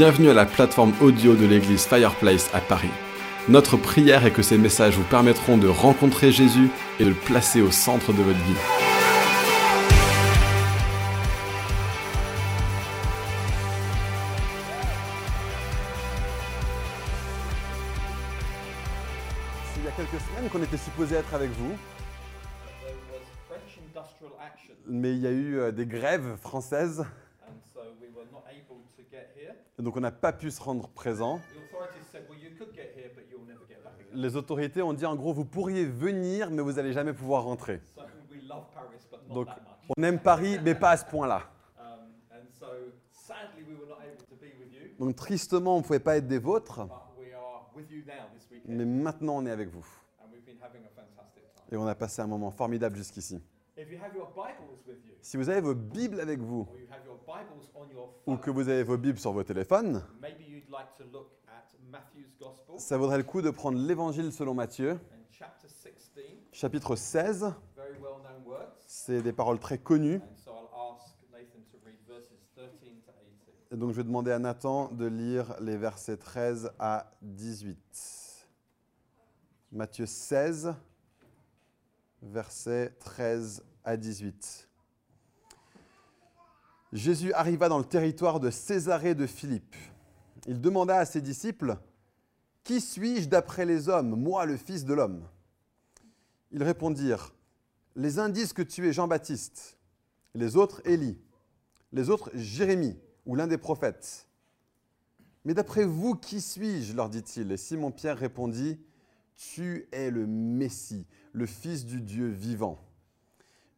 Bienvenue à la plateforme audio de l'église Fireplace à Paris. Notre prière est que ces messages vous permettront de rencontrer Jésus et de le placer au centre de votre vie. C'est il y a quelques semaines qu'on était supposé être avec vous, mais il y a eu euh, des grèves françaises, and so we were not able to get here. Et donc on n'a pas pu se rendre présent. Les autorités ont dit en gros, vous pourriez venir, mais vous n'allez jamais pouvoir rentrer. Donc on aime Paris, mais pas à ce point-là. And so sadly, we were not able to be with you, Donc tristement, on ne pouvait pas être des vôtres, mais maintenant on est avec vous. and we've been having a fantastic time. Et on a passé un moment formidable jusqu'ici. Si vous avez vos Bibles avec vous, ou que vous avez vos Bibles sur vos téléphones, ça vaudrait le coup de prendre l'Évangile selon Matthieu, and chapter 16, chapitre 16. very well-known words. C'est des paroles très connues. And so I'll ask Nathan to read verses 13 to 18. Et donc je vais demander à Nathan de lire les versets 13 à 18. Matthieu 16, versets 13 à 18. Jésus arriva dans le territoire de Césarée de Philippe. Il demanda à ses disciples, Qui suis-je d'après les hommes, moi le Fils de l'homme? Ils répondirent, Les uns disent que tu es Jean-Baptiste, les autres Élie, les autres Jérémie ou l'un des prophètes. Mais d'après vous, qui suis-je? leur dit-il. Et Simon-Pierre répondit, Tu es le Messie, le Fils du Dieu vivant.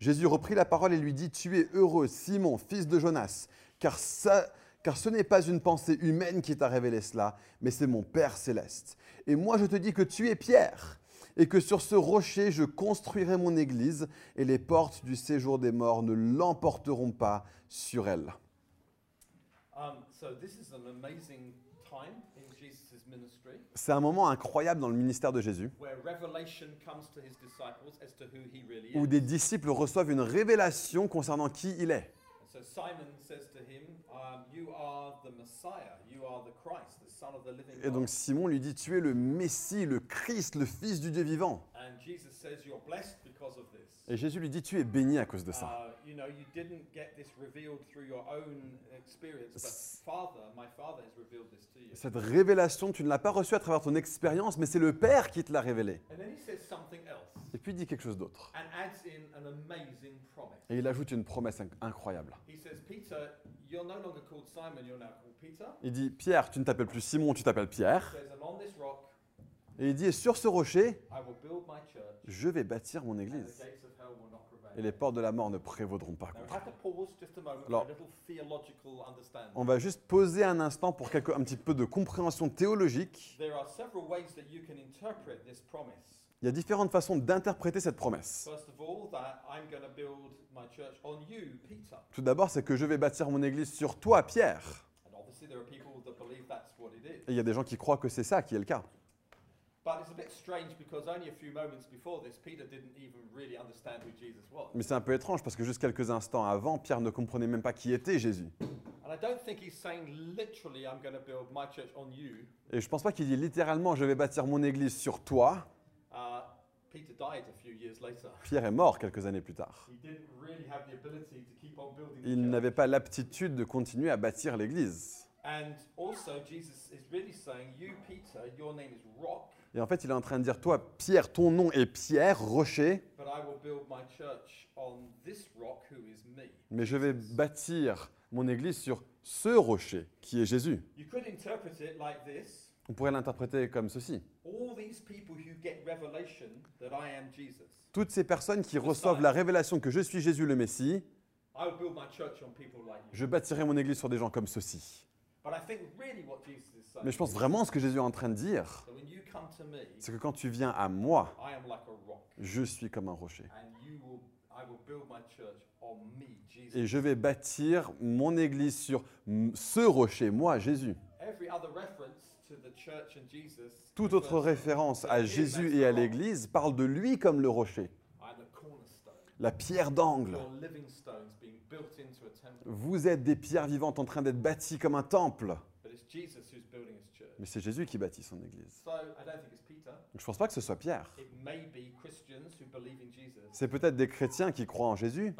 Jésus reprit la parole et lui dit, Tu es heureux, Simon, fils de Jonas, car, ça- car ce n'est pas une pensée humaine qui t'a révélé cela, mais c'est mon Père céleste. Et moi je te dis que tu es Pierre, et que sur ce rocher je construirai mon église, et les portes du séjour des morts ne l'emporteront pas sur elle. Um, so this is an amazing time C'est un moment incroyable dans le ministère de Jésus, où des disciples reçoivent une révélation concernant qui il est. Et donc. Simon lui dit, tu es le Messie, le Christ, le Fils du Dieu vivant. Et Jésus lui dit, tu es béni à cause de ça. You. Cette révélation, tu ne l'as pas reçue à travers ton expérience, mais c'est le Père qui te l'a révélée. Et puis il dit quelque chose d'autre. Et il ajoute une promesse inc- incroyable. Il dit, Pierre, tu ne t'appelles plus Simon, tu t'appelles Pierre. Et il dit, et sur ce rocher, je vais bâtir mon église. gates of hell will not prevail. Et les portes de la mort ne prévaudront pas Alors-. On va juste poser un instant pour quelque- un petit peu de compréhension théologique. Il y a différentes façons d'interpréter cette promesse. Tout d'abord, c'est que je vais bâtir mon église sur toi, Pierre. Et il y a des gens qui croient que c'est ça qui est le cas. Mais c'est un peu étrange parce que juste quelques instants avant, Pierre ne comprenait même pas qui était Jésus. And I don't think he's saying literally, I'm going to build my church on you. Et je pense pas qu'il dit littéralement je vais bâtir mon église sur toi. Uh, Peter died a few years later. Pierre est mort quelques années plus tard. He didn't really have the ability to keep on building the Il n'avait pas l'aptitude de continuer à bâtir l'église. And also, Jesus is really saying, You, Peter, your name is Rock, Et en fait, il est en train de dire toi, Pierre, ton nom est Pierre, rocher, but I will build my church on this rock who is me. mais je vais bâtir mon église sur ce rocher qui est Jésus. You could interpret it like this On pourrait l'interpréter comme ceci. All these people who get revelation that I am Jesus, Toutes ces personnes qui reçoivent la révélation que je suis Jésus le Messie, I will build my church on people like you. je bâtirai mon église sur des gens comme ceux-ci. But I think really what Jesus is saying Mais je pense vraiment ce que Jésus est en train de dire, c'est que quand tu viens à moi, je suis comme un rocher. Et je vais bâtir mon église sur ce rocher, moi, Jésus. Toute autre référence à Jésus et à l'église parle de lui comme le rocher, la pierre d'angle. Vous êtes des pierres vivantes en train d'être bâties comme un temple. Mais c'est Jésus qui bâtit son Église. Donc, je ne pense pas que ce soit Pierre. C'est peut-être des chrétiens qui croient en Jésus,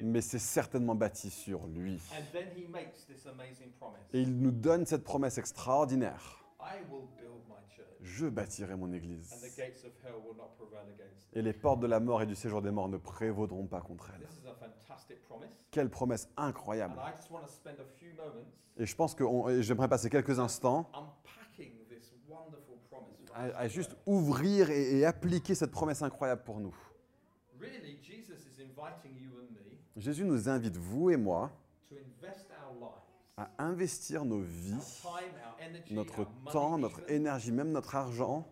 mais c'est certainement bâti sur lui. Et il nous donne cette promesse extraordinaire. I will build my church, Je bâtirai mon and the Église. gates of hell will not prevail against it. Et les portes de la mort et du séjour des morts ne prévaudront pas contre elle. This is a fantastic promise. Quelle promesse incroyable. And I just want to spend a few moments Et je pense que j'aimerais passer quelques instants à, juste ouvrir et, et appliquer cette promesse incroyable pour nous. Really, Jesus is inviting you and me Jésus nous invite, vous et moi, à investir nos vies, notre temps, notre énergie, même notre argent,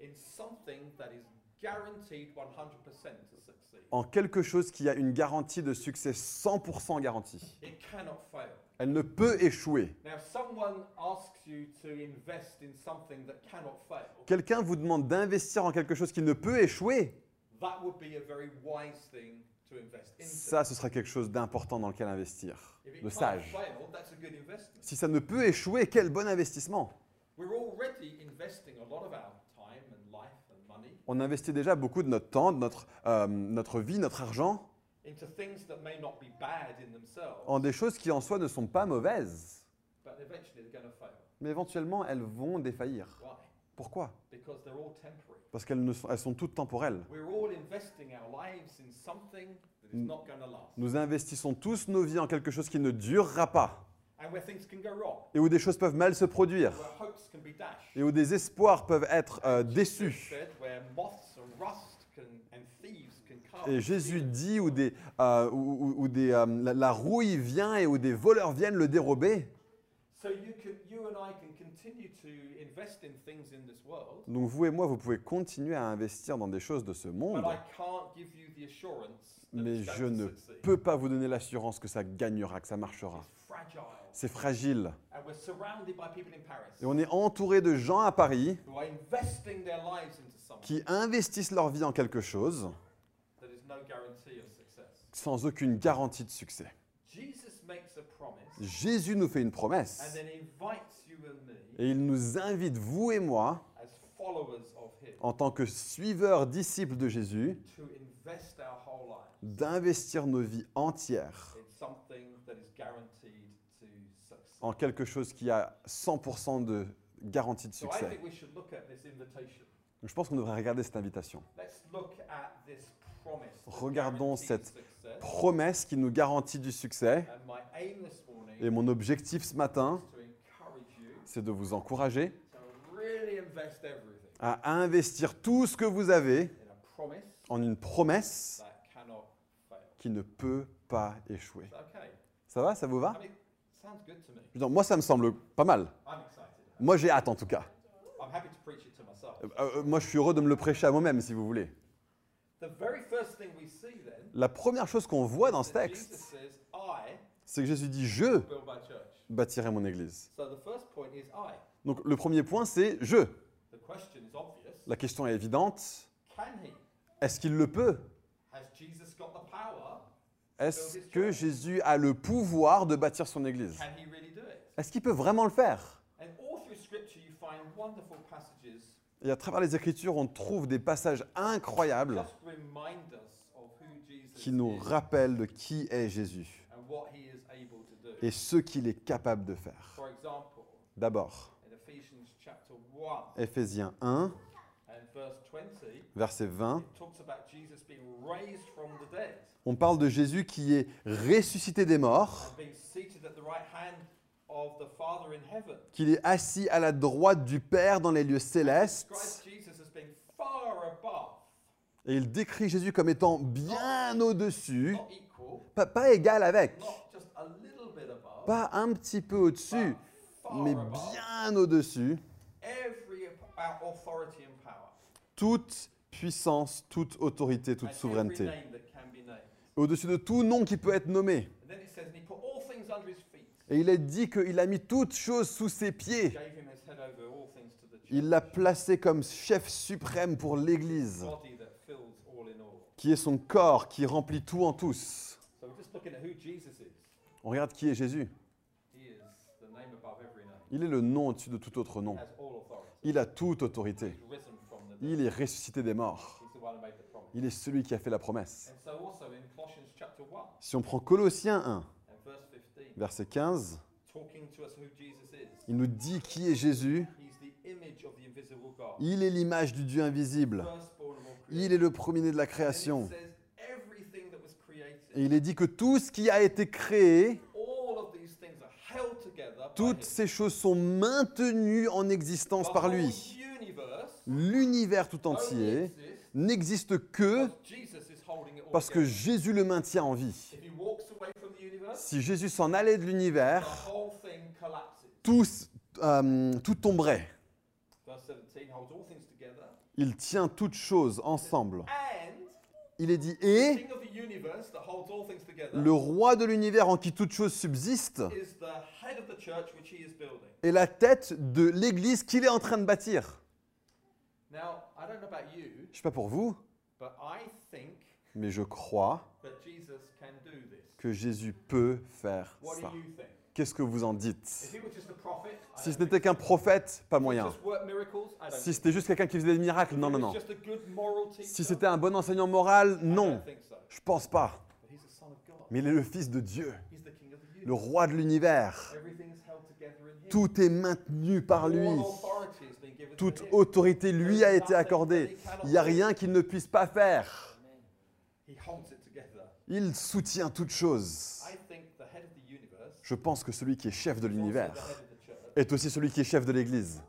in something that is guaranteed 100% to succeed. en quelque chose qui a une garantie de succès 100% garantie. Elle ne peut échouer. Quelqu'un vous demande d'investir en quelque chose qui ne peut échouer, ça, ce sera quelque chose d'important dans lequel investir, de sage. Si ça ne peut échouer, quel bon investissement. On investit déjà beaucoup de notre temps, de notre, euh, notre vie, notre argent en des choses qui en soi ne sont pas mauvaises, mais éventuellement elles vont défaillir. Pourquoi? Parce qu'elles sont, elles sont toutes temporelles. Nous investissons tous nos vies en quelque chose qui ne durera pas et où des choses peuvent mal se produire et où des espoirs peuvent être euh, déçus. Et Jésus dit où, des, euh, où- où- où des, euh, la, la rouille vient et où des voleurs viennent le dérober. So you can, you and I can Donc vous et moi, vous pouvez continuer à investir dans des choses de ce monde, but I can't give you the assurance that mais je ne peux pas vous donner l'assurance que ça gagnera, que ça marchera. C'est fragile. Et on est entouré de gens à Paris qui investissent leur vie en quelque chose sans aucune garantie de succès. Jésus nous fait une promesse then invites you and me et il nous invite, vous et moi, en tant que suiveurs, disciples de Jésus, d'investir nos vies entières en quelque chose qui a 100% de garantie de succès. Donc, je pense qu'on devrait regarder cette invitation. Let's look at this promise. that Regardons cette. Promesse qui nous garantit du succès. Et mon objectif ce matin, is to encourage you c'est de vous encourager à investir tout ce que vous avez en une promesse qui ne peut pas échouer. Ça va Ça vous va dire, Moi, ça me semble pas mal. Moi, j'ai hâte en tout cas. Euh, euh, moi, je suis heureux de me le prêcher à moi-même, si vous voulez. La première chose qu'on voit dans ce texte, c'est que Jésus dit Je. Bâtirai mon église. Donc, le premier point, c'est Je. La question est évidente Can he? est-ce qu'il le peut? Est-ce que Jésus a le pouvoir de bâtir son église? Est-ce qu'il peut vraiment le faire? And all through Scripture, you find wonderful passages Et à travers les Écritures, on trouve des passages incroyables qui nous rappellent de qui est Jésus et ce qu'il est capable de faire. D'abord, chapter 1 Éphésiens 1, and verse 20, verset 20, it talks about Jesus being raised from the dead on parle de Jésus qui est ressuscité des morts, qu'il est assis à la droite du Père dans les lieux célestes, et il décrit Jésus comme étant bien au-dessus, pas, pas égal avec, not just a little bit above, pas un petit peu au-dessus, mais bien au-dessus, toute puissance, toute autorité, toute souveraineté, au-dessus de tout nom qui peut être nommé. Et il est dit qu'il a mis toutes choses sous ses pieds. Il l'a placé comme chef suprême pour l'Église, qui est son corps, qui remplit tout en tous. On regarde qui est Jésus. Il est le nom au-dessus de tout autre nom. Il a toute autorité. Il est ressuscité des morts. Il est celui qui a fait la promesse. And so also in Colossians chapter 1 Si on prend Colossiens 1, and verse 15, verset 15, talking to us who Jesus is. il nous dit qui est Jésus. Il est l'image du Dieu invisible. Il est le premier-né de la création. it says everything that was created, Et il est dit que tout ce qui a été créé, toutes ces choses sont maintenues en existence par lui. L'univers tout entier n'existe que parce que. Jésus le maintient en vie. Si Jésus s'en allait de l'univers, tout, euh, tout tomberait. Verse 17 holds all things together. Il tient toutes choses ensemble. Il est dit, et le roi de l'univers en qui he is building. est la tête de l'église qu'il est en train de bâtir. Now, I don't know about you, Je sais pas pour vous, but I think mais je crois that Jesus can do this. que Jésus peut faire What ça. do you think? Qu'est-ce que vous en dites? Si ce n'était qu'un prophète, pas moyen. Si c'était juste quelqu'un qui faisait des miracles, non, non, non. Si c'était un bon enseignant moral, non. Je pense pas. Mais il est le Fils de Dieu, le roi de l'univers. Tout est maintenu par lui. Toute autorité lui a été accordée. Il n'y a rien qu'il ne puisse pas faire. Il soutient the universe Je pense que celui qui est chef de l'univers est aussi celui qui est chef de l'Église.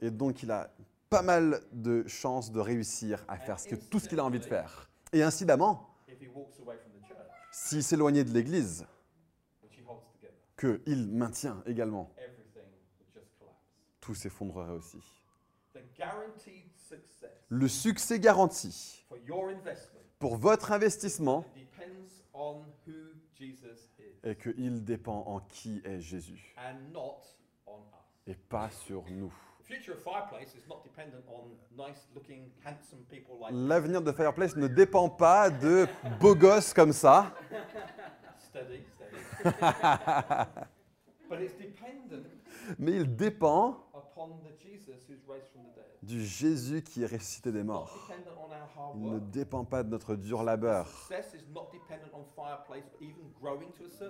Et donc il a pas mal de chances de réussir à faire ce que, tout ce qu'il a envie de faire. Et incidemment, s'il s'éloignait de l'Église, qu'il maintient également, tout s'effondrerait aussi. Le succès garanti pour votre investissement est qu'il dépend en qui est Jésus et pas sur nous. The future of Fireplace is not dependent on nice looking, handsome people like L'avenir de Fireplace ne dépend pas de beaux gosses comme ça, steady, steady. but it's dependent mais il dépend upon the Jesus who's raised from the dead. du Jésus qui est ressuscité des morts. dependent on our hard Il ne dépend pas de notre dur labeur.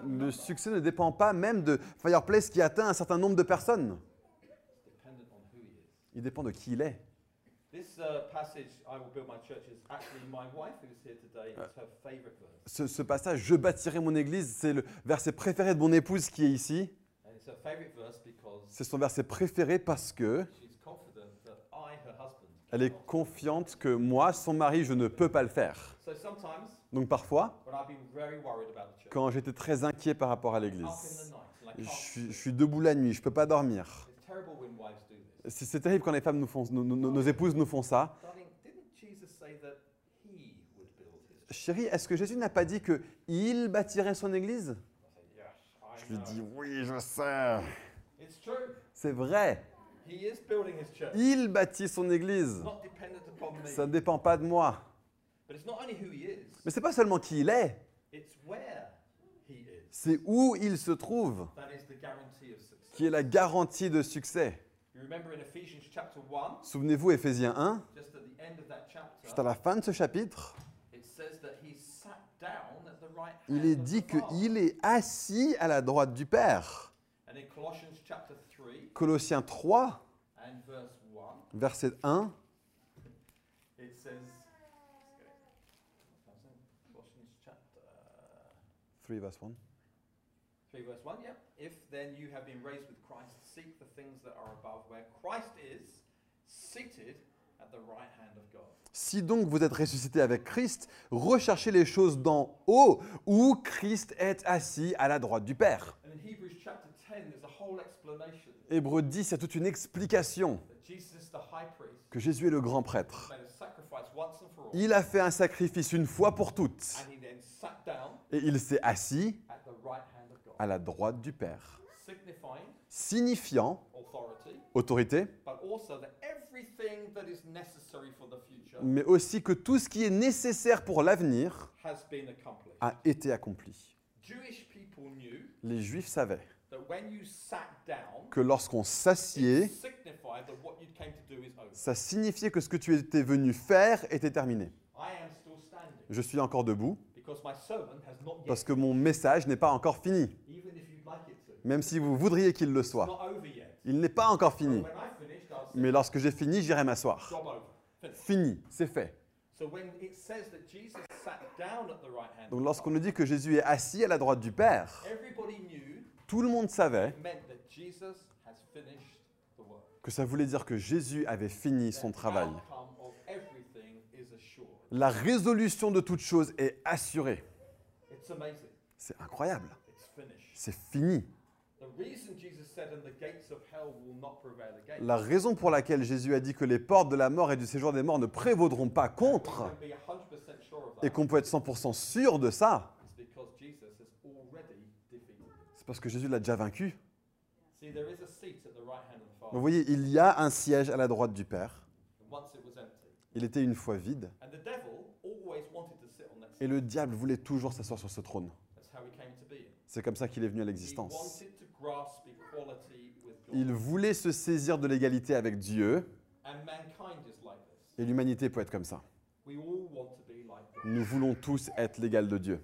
Le succès ne dépend pas même de Fireplace qui atteint un certain nombre de personnes. It's dependent on who he is. Il dépend de qui il est. This uh, passage, I will build my church, is actually my wife who's here today. It's her favorite verse. Ce, ce passage, je bâtirai mon église, c'est le verset préféré de mon épouse qui est ici. And it's her favorite verse because C'est son verset préféré parce que she's confident that I, her husband, elle est cannot. confiante que moi, son mari, je ne peux pas le faire. So sometimes Donc parfois, when I've been very worried about the church, quand j'étais très inquiet par rapport à up in the l'église, night, and I je can't suis, sleep. je suis debout la nuit, je ne peux pas dormir. It's terrible when wives do this. C'est c'est terrible quand les femmes nous font, nos, nos- nos épouses nous font ça. Darling, didn't Jesus say that he would build his church? Chérie, est-ce que Jésus n'a pas dit que il bâtirait son église? Je lui dis oui, je sais. It's true. C'est vrai. He is building his church. Il bâtit son église. Ça ne dépend pas de moi. But it's not only who he is, Mais c'est pas seulement qui il est, it's where he is. c'est où il se trouve That is the guarantee of success. qui est la garantie de succès. You remember in Ephesians chapter 1, Souvenez-vous, Éphésiens 1, just at the end of that juste à la fin de ce chapitre, it says that he sat down at the right hand il est dit qu'il est assis à la droite du Père. And in Colossians chapter 3 Colossiens 3, and verse 1, verset 1, things that are above, where Christ is seated at the right hand of God. Si donc vous êtes ressuscité avec Christ, recherchez les choses d'en haut, où Christ est assis à la droite du Père. And in Hebrews chapter 10, there's a whole explanation Hébreu 10, c'est toute une explication that Jesus, the high priest, que Jésus est le grand prêtre. made a sacrifice once and for all, Il a fait un sacrifice une fois pour toutes, and he then sat down et il s'est assis at the right hand of God, à la droite du Père, signifying signifiant autorité, mais aussi que tout ce qui est nécessaire pour l'avenir a été accompli. Les Juifs savaient que lorsqu'on s'assied, ça signifiait que ce que tu étais venu faire était terminé. Je suis encore debout parce que mon message n'est pas encore fini, even if you'd like it to. Même si vous voudriez qu'il le soit. Il n'est pas encore fini. Mais lorsque j'ai fini, j'irai m'asseoir. Fini, c'est fait. Donc lorsqu'on nous dit que Jésus est assis à la droite du Père, tout le monde savait que ça voulait dire que Jésus avait fini son travail. La résolution de toute chose est assurée. C'est incroyable. C'est fini. La raison pour laquelle Jésus a dit que les portes de la mort et du séjour des morts ne prévaudront pas contre, can be 100% sure of et qu'on peut être 100% sûr de ça, c'est parce que Jésus l'a déjà vaincu. Vous voyez, il y a un siège à la droite du Père. Il était une fois vide. Et le diable voulait toujours s'asseoir sur ce trône. C'est comme ça qu'il est venu à l'existence. Il voulait se saisir de l'égalité avec Dieu. Et l'humanité peut être comme ça. Nous voulons tous être l'égal de Dieu.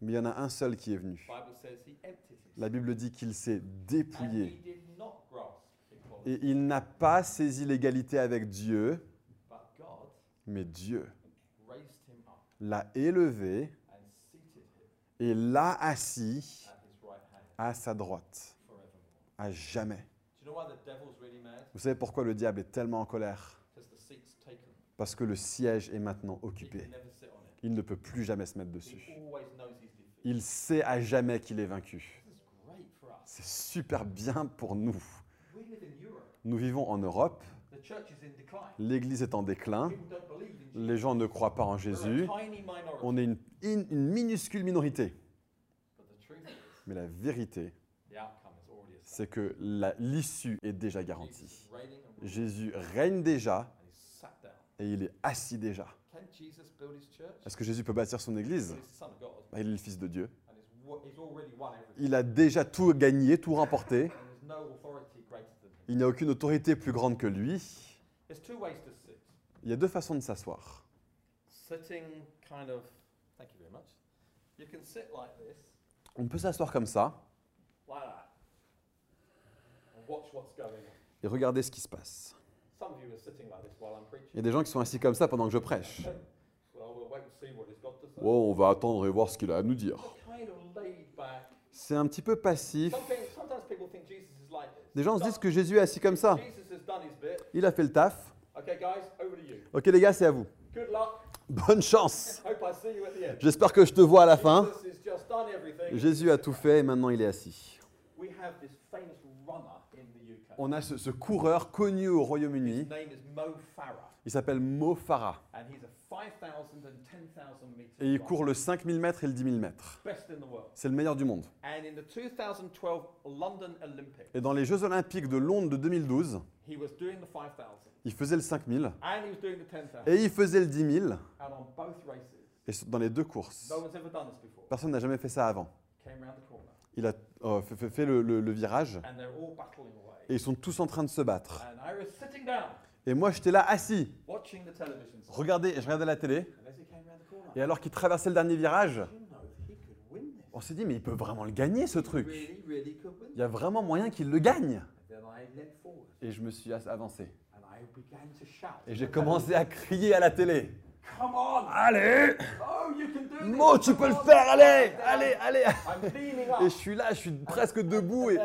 Mais il y en a un seul qui est venu. La Bible dit qu'il s'est dépouillé. Et il n'a pas saisi l'égalité avec Dieu, mais Dieu l'a élevé et l'a assis at his right hand à sa droite, à jamais. Vous savez pourquoi le diable est tellement en colère? Parce que le siège est maintenant occupé. Il ne peut plus jamais se mettre dessus. Il sait à jamais qu'il est vaincu. C'est super bien pour nous. Nous vivons en Europe, l'Église est en déclin, les gens ne croient pas en Jésus, on est une, une minuscule minorité. But the truth is, Mais la vérité, c'est que l'issue est déjà garantie. Jésus règne déjà et il est assis déjà. Est-ce que Jésus peut bâtir son Église? Bah, Il est le Fils de Dieu. Il a déjà tout gagné, tout remporté. Il n'y a aucune autorité plus grande que lui. Il y a deux façons de s'asseoir. On peut s'asseoir comme ça et regarder ce qui se passe. Il y a des gens qui sont assis comme ça pendant que je prêche. Oh, on va attendre et voir ce qu'il a à nous dire. C'est un petit peu passif. Des gens se disent que Jésus est assis comme ça. Il a fait le taf. Ok les gars, c'est à vous. Bonne chance. J'espère que je te vois à la fin. Jésus a tout fait et maintenant il est assis. On a ce, ce coureur connu au Royaume-Uni. Il s'appelle Mo Farah. and he's a 5,000 and 10,000 meter Et il court le 5000 mètres et le 10 000 mètres. C'est le meilleur du monde. And in the 2012 London Olympics, Et dans les Jeux Olympiques de Londres de 2012, he was doing the 5,000 il faisait le 5000 and he was doing the 10,000. et il faisait le 10 000 And on both races, et dans les deux courses. Personne n'a jamais fait ça avant. Il a euh, fait, le, le- le virage et ils sont tous en train de se battre. Et moi, j'étais là assis. Regardez, je regardais la télé. Et alors qu'il traversait le dernier virage, on s'est dit, mais il peut vraiment le gagner, ce truc. Il y a vraiment moyen qu'il le gagne. Et je me suis avancé. Et j'ai commencé à crier à la télé. Come on! Allez Oh, you can do this! Mo, tu come peux le on." faire, allez Allez, allez. Et je suis là, je suis presque debout et,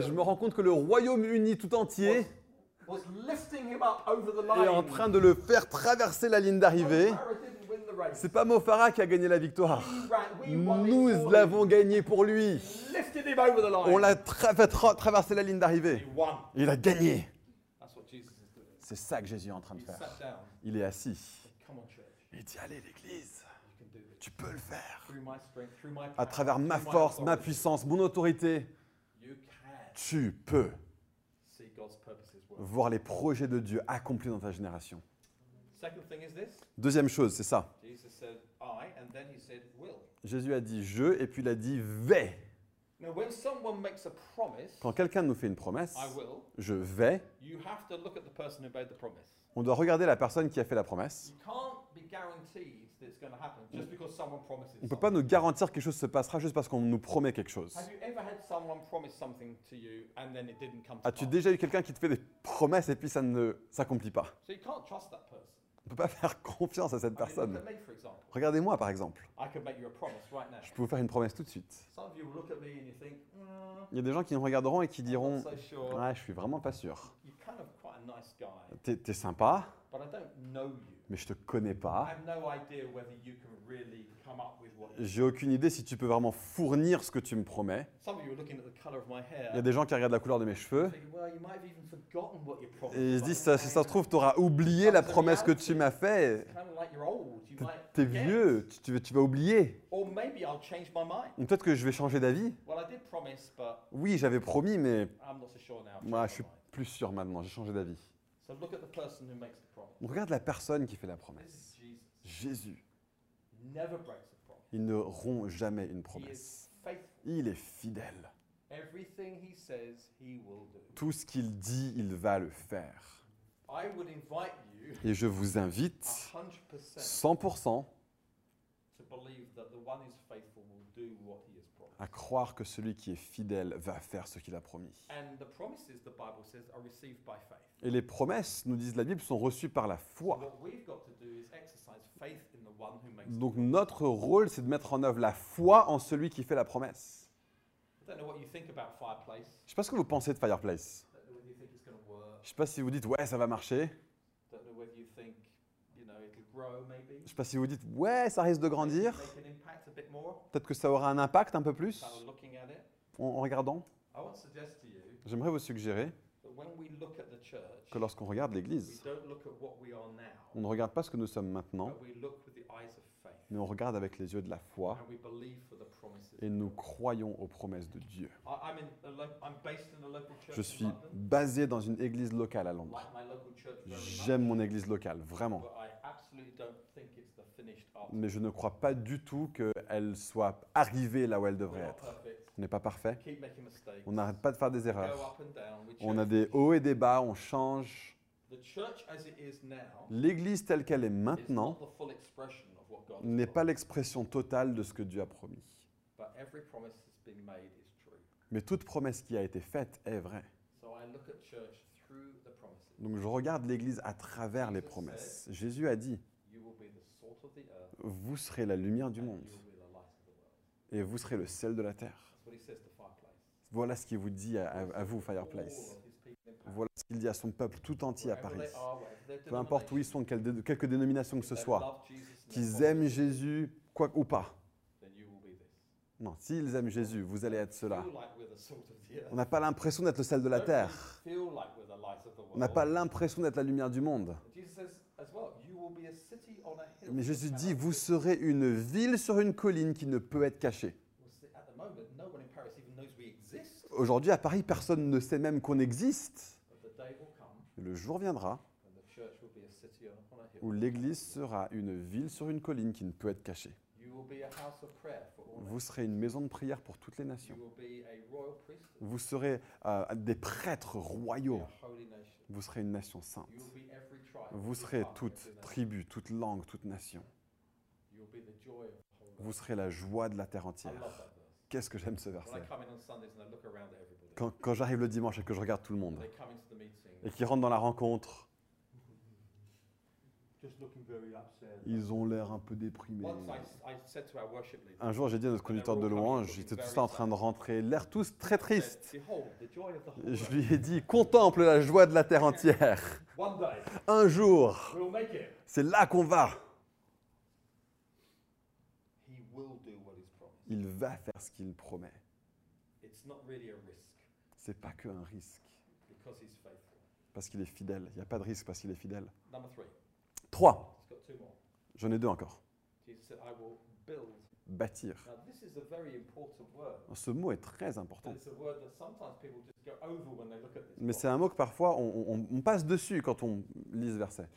je me rends compte que le Royaume-Uni tout entier est en train de le faire traverser la ligne d'arrivée. C'est pas Mo Farah qui a gagné la victoire. Nous l'avons gagné pour lui. On l'a tra- fait tra- traverser la ligne d'arrivée. Il a gagné. That's what Jesus is doing. C'est ça que Jésus est en train de faire. Il est assis. Il dit allez l'église, tu peux le faire. À travers ma force, ma puissance, mon autorité, tu peux voir les projets de Dieu accomplis dans ta génération. Deuxième chose, c'est ça. Jésus a dit je et puis il a dit vais. Quand quelqu'un nous fait une promesse, I will, je vais, you have to look at the person who made the promise. on doit regarder la personne qui a fait la promesse. You can't be guaranteed that it's going to happen just because someone promises. On ne peut pas nous garantir que quelque chose se passera juste parce qu'on nous promet quelque chose. As-tu déjà eu quelqu'un qui te fait des promesses et puis ça ne s'accomplit pas? On ne peut pas faire confiance à cette personne. Regardez-moi par exemple. Je peux vous faire une promesse tout de suite. Some of you look at me and you think, Il y a des gens qui nous regarderont et qui diront. Ouais, je suis vraiment pas sûr. Guy, T'es t'es sympa, mais je te connais pas. J'ai aucune idée si tu peux vraiment fournir ce que tu me promets. Il y a des gens qui regardent la couleur de mes cheveux et ils se disent ça, si ça se trouve, tu auras oublié la promesse que tu m'as faite. T'es vieux, tu, tu vas- oublier. Or maybe I'll change my mind. Ou Peut-être que je vais changer d'avis. Well, I did promise, but Oui, j'avais promis, mais moi, je suis plus sûr maintenant. J'ai changé d'avis. So look at the person who makes the promise. On regarde la personne qui fait la promesse. Jésus. He never breaks a promise. Il ne rompt jamais une He promesse. is. Il est fidèle. Everything he says, he will do. Tout ce qu'il dit, il va le faire. I would invite you Et je vous invite 100% 100% to believe that the one who's faithful will do what. À croire que celui qui est fidèle va faire ce qu'il a promis. Et les promesses, nous disent la Bible, sont reçues par la foi. Donc notre rôle, c'est de mettre en œuvre la foi en celui qui fait la promesse. Je ne sais pas ce que vous pensez de Fireplace. Je ne sais pas si vous dites ouais, ça va marcher. Je ne sais pas si vous dites ouais, ça risque de grandir. Peut-être que ça aura un impact un peu plus en, en regardant. I want to suggest to you J'aimerais vous suggérer that when we look at the church, que lorsqu'on regarde we l'Église, on ne regarde pas ce que nous sommes maintenant, but we look with the eyes of faith. mais on regarde avec les yeux de la foi And we believe for the promises. et nous croyons aux promesses de Dieu. Je in suis basé dans une église locale à Londres. J'aime mon église locale, vraiment. Mais je ne crois pas du tout qu'elle soit arrivée là où elle devrait être. On n'est pas parfait. On n'arrête pas de faire des erreurs. On a des hauts et des bas, on change. L'église telle qu'elle est maintenant n'est pas l'expression totale de ce que Dieu a promis. But every promise that's been made is true. Mais toute promesse qui a été faite est vraie. So I look at church through the promises. Donc je regarde l'église à travers les promesses. Jésus a dit, You will be the salt of the earth vous serez la lumière du monde et vous serez le sel de la terre. Voilà ce qu'il vous dit à, à- à vous, Fireplace. Voilà ce qu'il dit à son peuple tout entier à Paris. Peu importe où ils sont, quelle quelque dénomination que ce soit, qu'ils aiment Jésus, quoi ou pas. Non, s'ils aiment Jésus, vous allez être cela. On n'a pas l'impression d'être le sel de la terre. On n'a pas l'impression d'être la lumière du monde. Jesus says as well, you will be a city on a hill. Mais Jésus dit, vous serez une ville sur une colline qui ne peut être cachée. Aujourd'hui, à Paris, personne ne sait même qu'on existe. Le jour viendra où l'Église sera une ville sur une colline qui ne peut être cachée. Vous serez une maison de prière pour toutes les nations. Vous serez euh, des prêtres You will be royaux. Vous serez une nation sainte. Vous serez toute tribu, toute langue, toute nation. Vous serez la joie de la terre entière. Qu'est-ce que j'aime ce verset. Quand, quand j'arrive le dimanche et que je regarde tout le monde et qu'ils rentrent dans la rencontre, ils ont l'air un peu déprimés. Un jour, j'ai dit à notre conducteur de louange, ils étaient tous là en train de rentrer, l'air tous très I said, tristes. Behold, the joy of the whole Et je earth. lui ai dit, contemple la joie de la terre entière. One day, Un jour, c'est là qu'on va. He will do what he's promised. Il va faire ce qu'il promet. It's not really a risk C'est pas que un risque, because he's faithful. parce qu'il est fidèle. Il n'y a pas de risque parce qu'il est fidèle. Trois. J'en ai deux encore. Bâtir. Word. Ce mot est très important. Mais c'est un mot que parfois on, on- on passe dessus quand on lit ce verset.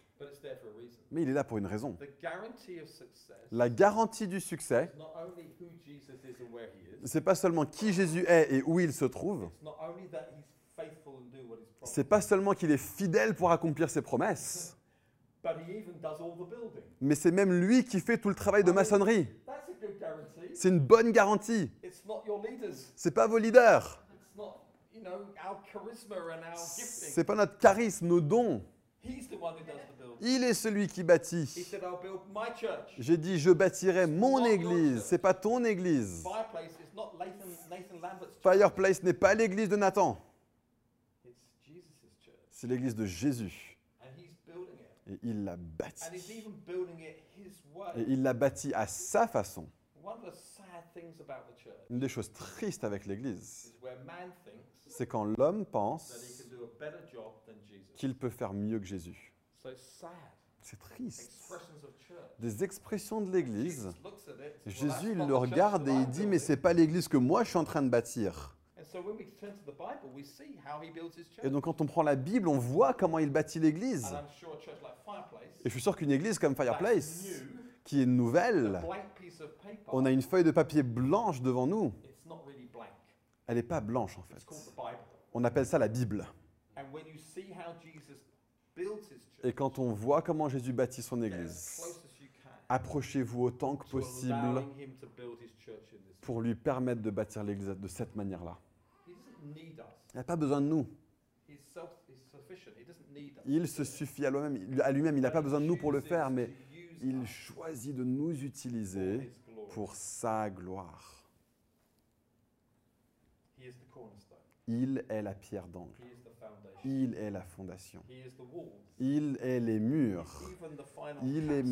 Mais il est là pour une raison. La garantie du succès, c'est pas seulement qui Jésus est et où il se trouve. C'est pas seulement qu'il est fidèle pour accomplir ses promesses, mais c'est même lui qui fait tout le travail de maçonnerie. C'est une bonne garantie. Leaders. C'est pas vos leaders. Gifting. C'est pas notre charisme, nos dons. Il est celui qui bâtit. J'ai dit, je bâtirai mon église. C'est pas ton église. Fireplace n'est pas l'église de Nathan. C'est l'église de Jésus. And he's building it. Et il l'a bâti. Et il l'a bâti à sa façon. Une des choses tristes avec l'église, c'est quand l'homme pense qu'il peut faire mieux que Jésus. C'est triste. Des expressions de l'église. Jesus looks at it. and says, "Well, Jésus il le regarde et il dit, mais building." c'est pas l'église que moi je suis en train de bâtir. Et donc quand on prend la Bible, on voit comment il bâtit l'église. Et je suis sûr qu'une église comme Fireplace, qui est nouvelle, on a une feuille de papier blanche devant nous. Elle n'est pas blanche en fait. On appelle ça la Bible. Et quand on voit comment Jésus bâtit son église, approchez-vous autant que possible pour lui permettre de bâtir l'église de cette manière-là. He doesn't need us. Il n'a pas besoin de nous. Il se suffit à lui-même. À il n'a pas besoin de nous pour le faire, mais il choisit de nous utiliser pour sa gloire. He is the cornerstone. Il est la pierre d'angle. He is the foundation. Il est la fondation. Il est les murs. Il est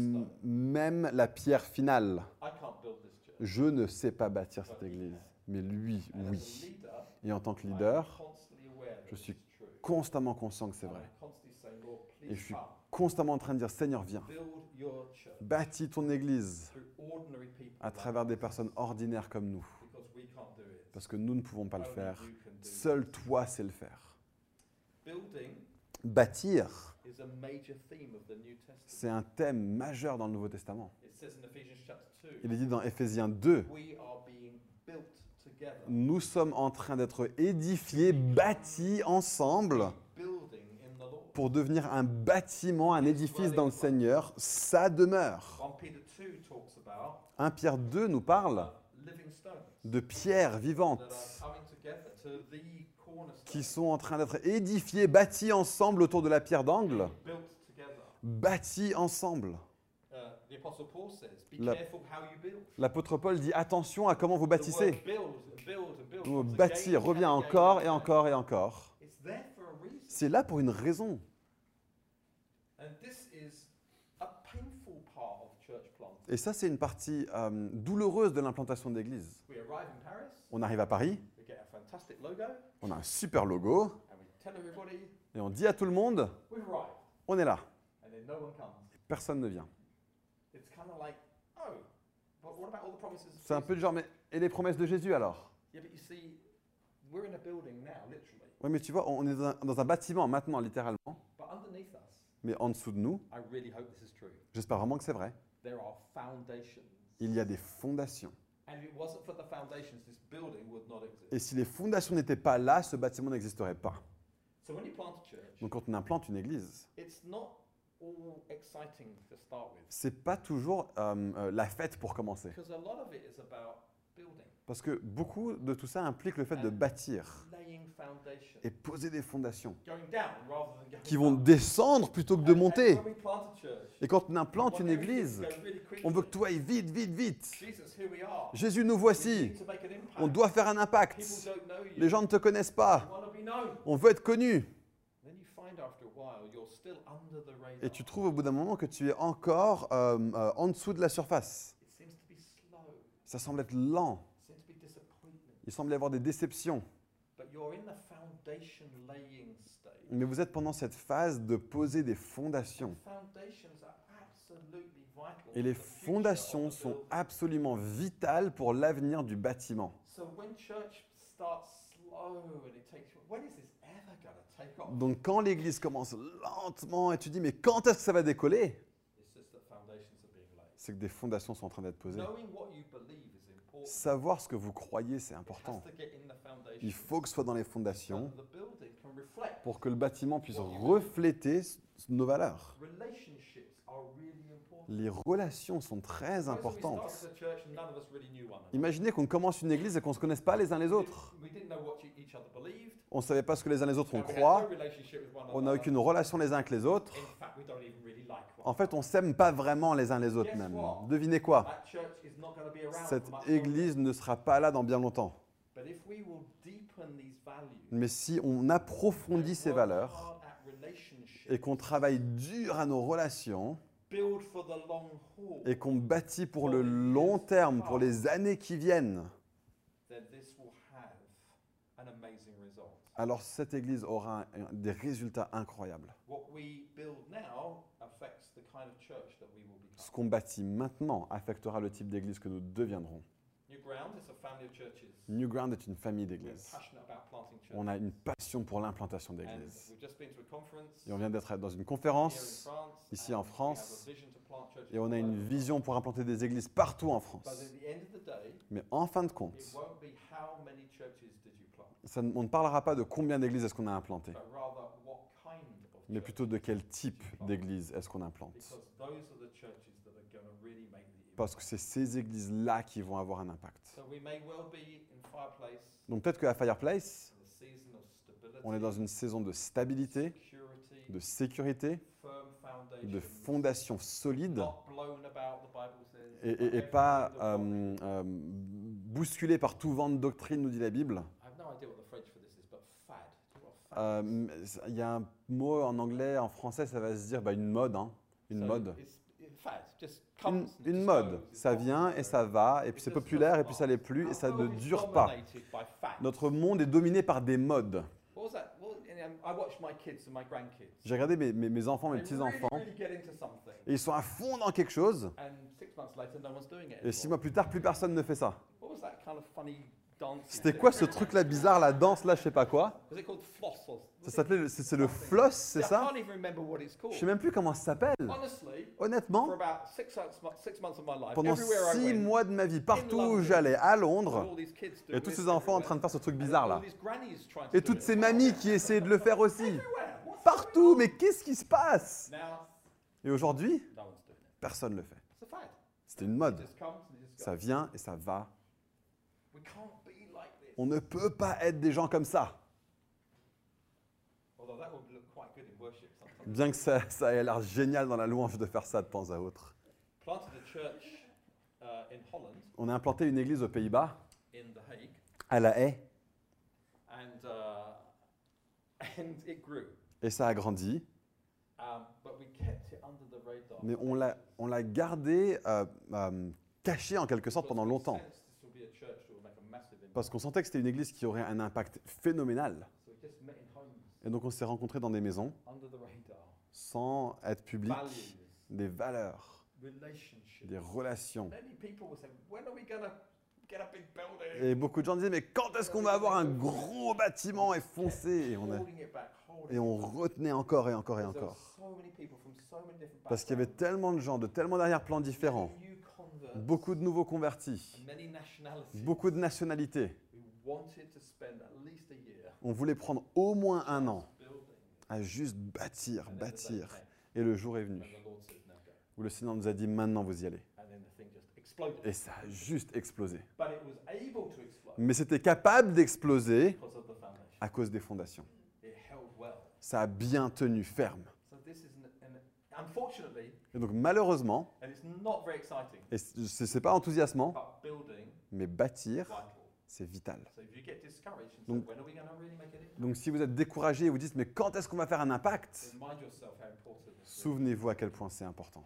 même la pierre finale. I can't build this church. Je ne sais pas bâtir cette église, mais lui, oui. Et en tant que leader, constantly aware that je suis is true. constamment conscient que c'est vrai. Et je suis constamment en train de dire, Seigneur, viens. Build your church Bâtis ton église à travers des personnes ordinaires comme nous. because we can't do it. Parce que nous ne pouvons pas le faire. Seul toi sais le faire. Building Bâtir, is a major theme of the New Testament. c'est un thème majeur dans le Nouveau Testament. It says in Ephesians chapter 2, Il est dit dans Éphésiens 2, nous sommes en train d'être édifiés, bâtis ensemble pour devenir un bâtiment, un édifice dans le Seigneur, sa demeure. 1 Peter 2 talks about 1 Pierre 2 nous parle de pierres vivantes qui sont en train d'être édifiées, bâties ensemble autour de la pierre d'angle, bâties ensemble. L'apôtre Paul dit attention à comment vous bâtissez. comes Bâtir revient encore et encore et encore. C'est là pour une raison. Et ça, c'est une partie euh, douloureuse de l'implantation d'église. On arrive à Paris, on a un super logo, et on dit à tout le monde, on est là. Comes. Personne ne vient. It's kind of like, oh, but what about all the promises? of C'est un peu du genre, mais et les promesses de Jésus alors? Oui, mais tu vois, on est dans un, dans un bâtiment maintenant, littéralement, But underneath us, mais en dessous de nous, I really hope this is true. j'espère vraiment que c'est vrai, There are foundations. il y a des fondations. And if it wasn't for the foundations, this building would not exist. Et si les fondations n'étaient pas là, ce bâtiment n'existerait pas. Donc quand on implante une église, c'est pas toujours euh, euh, la fête pour commencer. Parce que beaucoup de tout ça implique le fait de bâtir et poser des fondations qui vont descendre plutôt que de monter. Et quand on implante une église, on veut que tout aille vite, vite, vite. Jésus, nous voici. On doit faire un impact. Les gens ne te connaissent pas. On veut être connu. Et tu trouves au bout d'un moment que tu es encore euh, euh, en dessous de la surface. It seems to be slow. Ça semble être lent. Il semble y avoir des déceptions. But you're in the foundation laying stage. Mais vous êtes pendant cette phase de poser des fondations. Et les fondations sont absolument vitales pour l'avenir du bâtiment. Donc quand l'église commence lentement et tu dis mais quand est-ce que ça va décoller? C'est que des fondations sont en train d'être posées. Savoir ce que vous croyez, c'est important. Il faut que ce soit dans les fondations pour que le bâtiment puisse refléter nos valeurs. Les relations sont très importantes. Imaginez qu'on commence une église et qu'on ne se connaisse pas les uns les autres. Believed. On ne savait pas ce que les uns les autres on croit. On n'a aucune relation les uns avec les autres. En fait, on s'aime pas vraiment les uns les autres même. Devinez quoi? Cette église ne sera pas là dans bien longtemps. Mais si on approfondit ces valeurs et qu'on travaille dur à nos relations et qu'on bâtit pour le long terme, pour les années qui viennent, alors cette église aura un- des résultats incroyables. Ce qu'on bâtit maintenant affectera le type d'église que nous deviendrons. New Ground is a family of churches. New Ground est une famille d'églises. On a une passion pour l'implantation d'églises. Et on vient d'être dans une here in conférence France, ici en France, et on a une vision pour implanter des églises partout en But France. at the end of the day, Mais en fin de compte, won't be how many churches did you plant, ça ne- on ne parlera pas de combien d'églises est-ce qu'on a implantées, mais plutôt de quel type d'église est-ce qu'on implante. Parce que c'est ces églises-là qui vont avoir un impact. Donc peut-être qu'à Fireplace, on est dans une saison de stabilité, de sécurité, de fondation solide, et, et- et not pas euh, euh, bousculé par tout vent de doctrine, nous dit la Bible. Euh? Il y a un mot en anglais, en français, ça va se dire bah, une mode. hein, une mode. It's, it, fad just Une, une mode. Ça vient et ça va, et puis c'est populaire, et puis ça l'est plus, et ça ne dure pas. Notre monde est dominé par des modes. Um. J'ai regardé mes, mes- mes enfants, mes petits-enfants, et ils sont à fond dans quelque chose, And six months later, no one's doing it. et six mois plus tard, plus personne ne fait ça. What was that kind of funny dance? you C'était quoi ce truc-là bizarre, la danse là, je sais pas quoi? Ça s'appelait, c'est c'est le floss, c'est ça? Je sais même plus comment ça s'appelle. Honnêtement, about six, months- six months of my life, pendant everywhere I six mois de ma vie, partout où j'allais, à Londres, kids do et tous ces enfants en train de faire ce truc bizarre là. Et toutes ces mamies qui essayaient de le faire aussi. Partout, mais qu'est-ce qui se passe? Et aujourd'hui, personne ne le fait. A. C'était une mode. Ça vient et ça va. We can't be like this. On ne peut pas être des gens comme ça. Although that would look quite good in worship sometimes. Bien que ça, ça ait l'air génial dans la louange de faire ça de temps à autre. Uh, On a implanté une église aux Pays-Bas, à La Haye, uh, et ça a grandi. Um. Mais on l'a, on l'a gardé euh, euh, caché en quelque sorte pendant longtemps. Parce qu'on sentait que c'était une église qui aurait un impact phénoménal. Et donc on s'est rencontrés dans des maisons, sans être public, des valeurs, des relations. Et beaucoup de gens disaient, mais quand est-ce qu'on va avoir un gros bâtiment et foncé et on, a- et on retenait encore et encore et encore. Parce qu'il y avait tellement de gens, de tellement d'arrière-plans différents, beaucoup de nouveaux convertis, beaucoup de nationalités. On voulait prendre au moins un an à juste bâtir, bâtir. Et le jour est venu où le Seigneur nous a dit, maintenant vous y allez. Et ça a juste explosé. Mais c'était capable d'exploser à cause des fondations. Ça a bien tenu ferme. Et donc malheureusement, et c'est c'est pas enthousiasmant, mais bâtir. C'est vital. So if you get discouraged and Donc- say, when are we going to really make it in? Donc si vous êtes découragé et vous dites, mais quand est-ce qu'on va faire un impact? Souvenez-vous à quel point c'est important.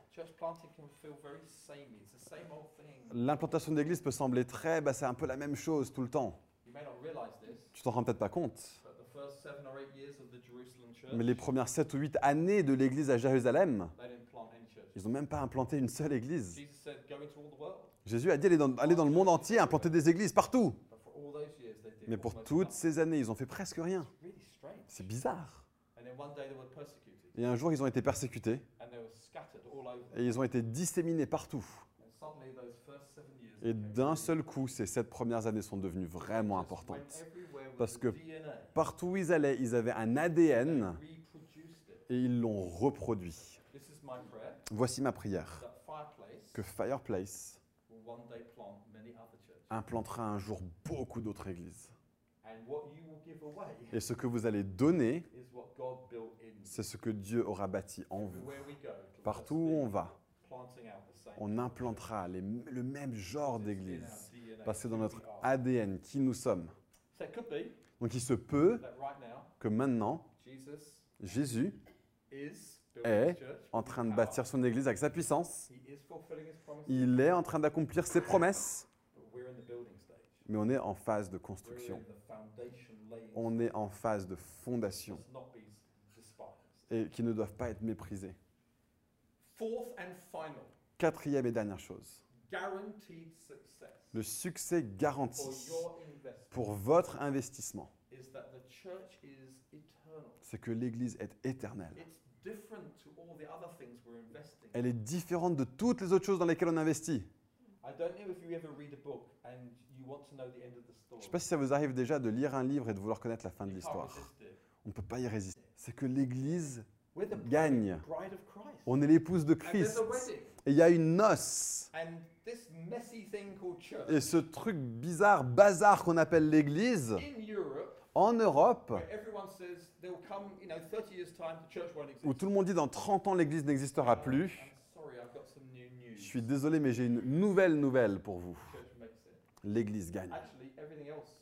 L'implantation d'église peut sembler très, bah, c'est un peu la même chose tout le temps. Tu t'en rends peut-être pas compte. but the first seven or eight years of the Jerusalem church, Mais les premières 7 ou 8 années de l'église à Jérusalem. Ils n'ont même pas implanté une seule église. Jésus a dit allez dans, allez dans le monde entier, implanter des églises partout. Mais pour toutes ces années, ils ont fait presque rien. C'est bizarre. Et un jour, ils ont été persécutés et ils ont été disséminés partout. Et d'un seul coup, ces sept premières années sont devenues vraiment importantes. Parce que. Partout où ils allaient, ils avaient un ADN et ils l'ont reproduit. Voici ma prière. Que Fireplace implantera un jour beaucoup d'autres églises. Et ce que vous allez donner, c'est ce que Dieu aura bâti en vous. Partout où on va, on implantera les- le même genre d'église. Parce que dans notre. ADN, qui nous sommes. Donc il se peut que maintenant, Jésus est en train de bâtir son église avec sa puissance. Il est en train d'accomplir ses promesses, mais on est en phase de construction. On est en phase de fondation. Et qui ne doivent pas être méprisés. Quatrième et dernière chose, le succès garanti pour votre investissement, c'est que l'Église est éternelle. Elle est différente de toutes les autres choses dans lesquelles on investit. Je ne sais pas si ça vous arrive déjà de lire un livre et de vouloir connaître la fin de l'histoire. On ne peut pas y résister. C'est que l'Église gagne. On est l'épouse de Christ. Et il y a une noce. Et ce truc bizarre, bazar qu'on appelle l'Église, en Europe, where everyone says there will come, you know, 30 years' time, the church won't exist. où tout le monde dit dans 30 ans l'Église n'existera Uh, plus, je suis désolé mais j'ai une nouvelle nouvelle pour vous. L'Église gagne. Actually, everything else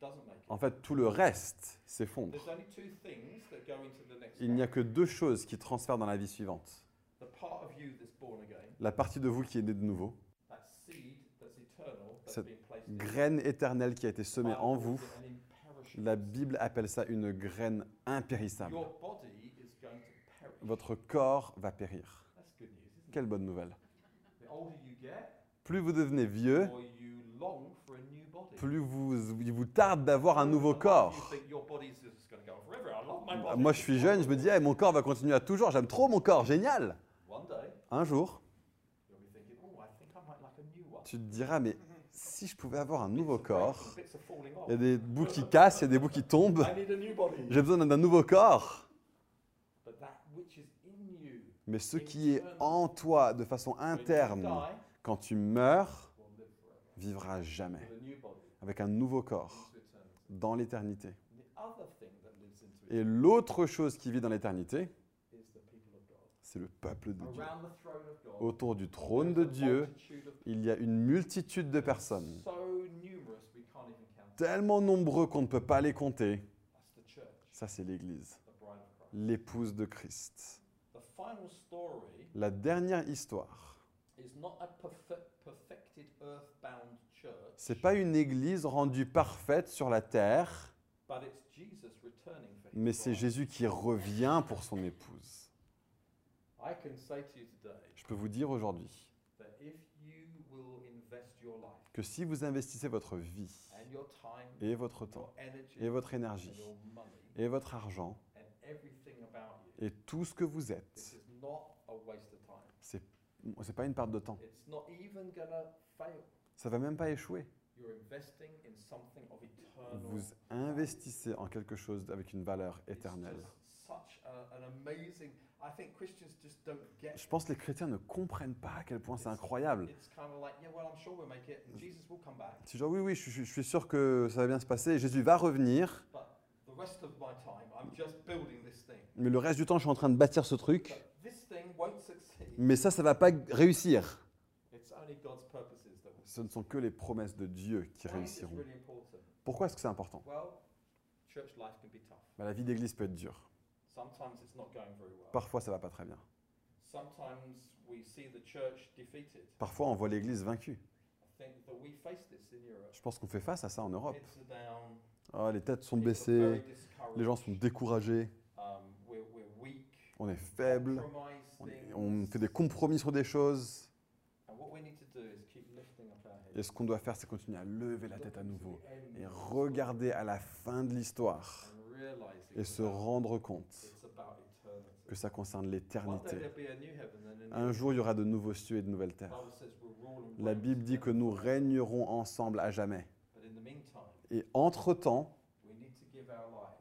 doesn't make it. En fait, tout le reste s'effondre. There's only two things that go into the next Il n'y a que deux choses qui transfèrent dans la vie suivante. The part of you that's born again, La partie de vous qui est née de nouveau, that seed that's eternal, that's Cette been placed in graine éternelle qui a été semée en vous, it an imperishable la Bible appelle ça une graine impérissable. Your body is going to perish. Votre corps va périr. That's good news, isn't Quelle bonne nouvelle. it? The older you get, Plus vous devenez vieux, the more you plus vous, il vous tarde d'avoir un nouveau corps. Moi, je suis jeune, je me dis, mon corps va continuer à toujours. J'aime trop mon corps, génial. Un jour, oh, tu te diras, mais si je pouvais avoir un nouveau corps, il y a des bouts qui cassent, il y a des bouts qui tombent. J'ai besoin d'un nouveau corps. But that which is in you, Mais ce qui est en toi de façon interne, quand tu meurs. Vivra jamais. Avec un nouveau corps dans l'éternité. Et l'autre chose qui vit dans l'éternité, c'est le peuple de Dieu. Autour du trône de Dieu, il y a une multitude de personnes, tellement nombreux qu'on ne peut pas les compter. Ça, c'est l'Église, l'épouse de Christ. La dernière histoire, is not a perfe- perfected earthbound church, c'est pas une Église rendue parfaite sur la terre, but it's Jesus returning for his mais c'est. Jésus qui revient pour son épouse. I can say to you today Je peux vous dire aujourd'hui that if you will invest your life que si vous investissez votre vie and your time, et votre temps your energy, et votre and énergie et votre argent et tout ce que vous êtes, is not a waste of time. C'est pas une perte de temps. It's not even gonna fail. Ça va même pas échouer. You're investing in something of eternal. Vous investissez en quelque chose avec une valeur éternelle. Je pense que les chrétiens ne comprennent pas à quel point c'est incroyable. C'est genre oui, oui, je, je- je suis sûr que ça va bien se passer. Jésus va revenir, mais le reste du temps, je suis en train de bâtir ce truc. Mais ça, ça va pas réussir. Ce ne sont que les promesses de Dieu qui réussiront. Pourquoi est-ce que c'est important? Bah, La vie d'église peut être dure. Parfois, ça va pas très bien. Sometimes we see the church defeated. Parfois, on voit l'église vaincue. Je pense qu'on fait face à ça en Europe. Oh, les têtes sont baissées, les gens sont découragés, on est faible, on, fait des compromis sur des choses. Et ce qu'on doit faire, c'est continuer à lever la tête à nouveau et regarder à la fin de l'histoire et se rendre compte que ça concerne l'éternité. Un jour, il y aura de nouveaux cieux et de nouvelles terres. La Bible dit que nous régnerons ensemble à jamais. Et entre-temps,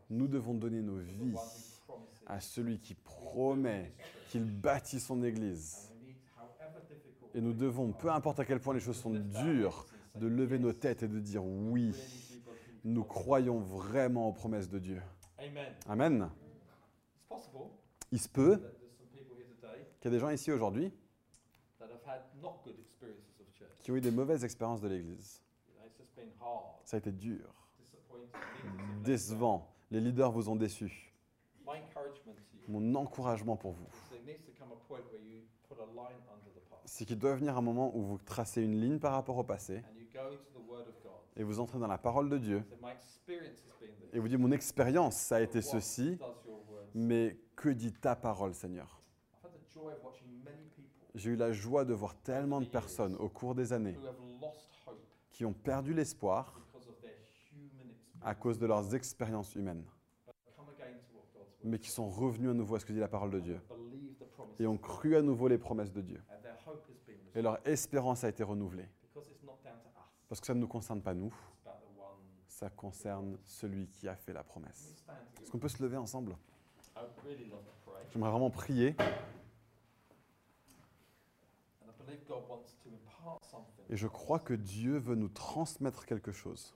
nous devons donner nos vies à celui qui promet qu'il bâtit son Église. Et nous devons, peu importe à quel point les choses sont dures, de lever nos "Yes, têtes et de dire oui, nous God." croyons vraiment aux promesses de Dieu. Amen. Amen. It's possible Il se peut qu'il y a des gens ici aujourd'hui that have had not good experiences of church. qui ont eu des mauvaises expériences de l'Église. Ça a été dur, décevant. Les leaders vous ont déçus. down. My encouragement to you Mon encouragement pour vous, c'est qu'il doit venir un moment où vous tracez une ligne par rapport au passé et vous entrez dans la parole de Dieu. Et vous dites mon expérience, ça a été ceci, mais que dit ta parole, Seigneur? J'ai eu la joie de voir tellement de personnes au cours des années qui ont perdu l'espoir à cause de leurs expériences humaines, but come again to what God's word mais qui sont revenus à nouveau à ce que dit la parole de Dieu et ont cru à nouveau les promesses de Dieu. Et leur espérance a été renouvelée. Parce que ça ne nous concerne pas nous, ça concerne celui qui a fait la promesse. Est-ce qu'on peut se lever ensemble? J'aimerais vraiment prier et je crois que Dieu veut nous transmettre quelque chose.